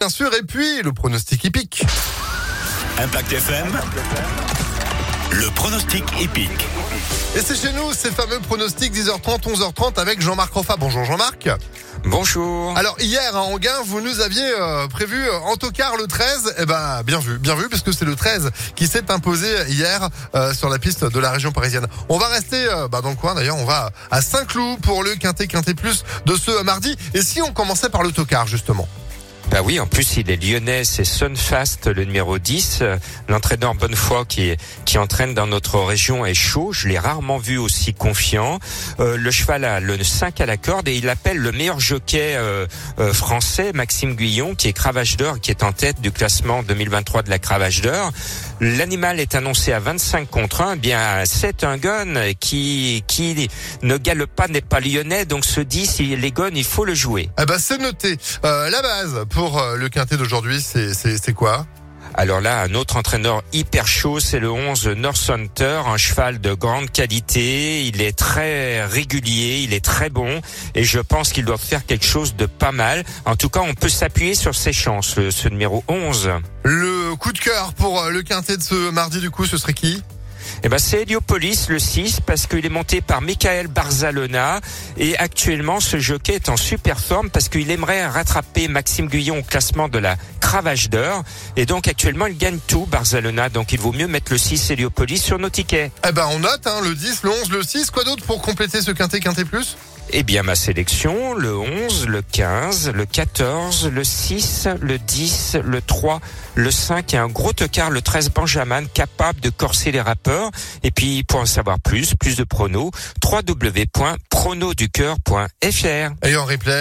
Bien sûr, et puis le pronostic hippique. Impact FM, le pronostic épique. Et c'est chez nous, ces fameux pronostics 10h30, 11h30 avec Jean-Marc Roffa. Bonjour Jean-Marc. Bonjour. Alors hier en gain, vous nous aviez euh, prévu euh, en tocard le 13. Eh ben bien vu, bien vu, parce que c'est le 13 qui s'est imposé hier euh, sur la piste de la région parisienne. On va rester euh, bah, dans le coin d'ailleurs, on va à Saint-Cloud pour le quintet quintet plus de ce mardi. Et si on commençait par le tocard justement? Bah oui, en plus il est lyonnais, c'est Sunfast, le numéro 10. Euh, L'entraîneur Bonnefoy qui, qui entraîne dans notre région est chaud. Je l'ai rarement vu aussi confiant. Euh, le cheval a le 5 à la corde et il appelle le meilleur jockey euh, euh, français, Maxime Guillon, qui est Cravage d'Or, qui est en tête du classement 2023 de la Cravage d'Or. L'animal est annoncé à 25 contre 1. Eh Bien, c'est un gun qui, qui ne galope pas, n'est pas lyonnais. Donc ce 10, il est gun, il faut le jouer. Eh ben c'est noté. Euh, la base pour euh, le quintet d'aujourd'hui, c'est quoi? Alors là, un autre entraîneur hyper chaud, c'est le 11 North Hunter, un cheval de grande qualité. Il est très régulier, il est très bon et je pense qu'il doit faire quelque chose de pas mal. En tout cas, on peut s'appuyer sur ses chances, ce numéro 11. Le coup de cœur pour euh, le quintet de ce mardi du coup, ce serait qui? Eh ben, c'est Heliopolis, le 6, parce qu'il est monté par Michael Barzalona. Et actuellement, ce jockey est en super forme parce qu'il aimerait rattraper Maxime Guyon au classement de la Cravage d'Or. Et donc, actuellement, il gagne tout, Barzalona. Donc, il vaut mieux mettre le 6 Heliopolis sur nos tickets. Eh ben on note hein, le 10, le 11, le 6. Quoi d'autre pour compléter ce quintet quintet plus? Eh bien, ma sélection, le 11, le 15, le 14, le 6, le 10, le 3, le 5 et un gros tocard, le 13 Benjamin, capable de corser les rappeurs. Et puis, pour en savoir plus, plus de pronos, www.pronoducœur.fr. Et en replay